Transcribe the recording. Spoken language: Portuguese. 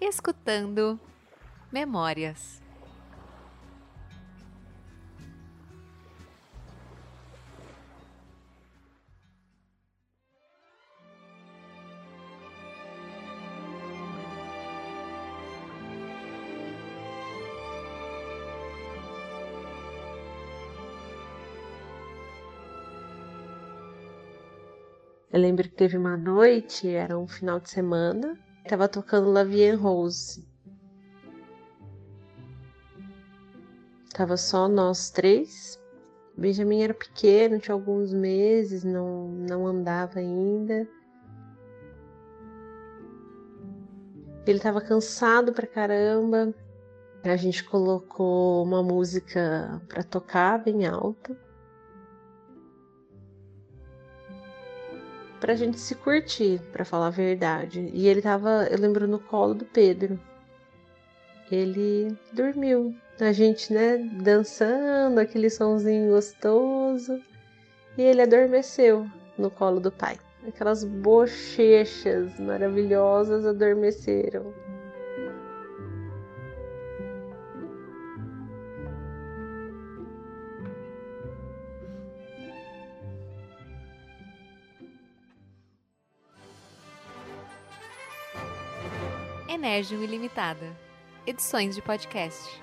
escutando Memórias. Eu lembro que teve uma noite, era um final de semana, tava tocando La Vie en Rose. Tava só nós três. Benjamin era pequeno, tinha alguns meses, não, não andava ainda. Ele tava cansado pra caramba. A gente colocou uma música pra tocar bem alta. Pra gente se curtir, para falar a verdade. E ele tava, eu lembro, no colo do Pedro. Ele dormiu. A gente, né, dançando, aquele sonzinho gostoso. E ele adormeceu no colo do pai. Aquelas bochechas maravilhosas adormeceram. Energium Ilimitada. Edições de podcast.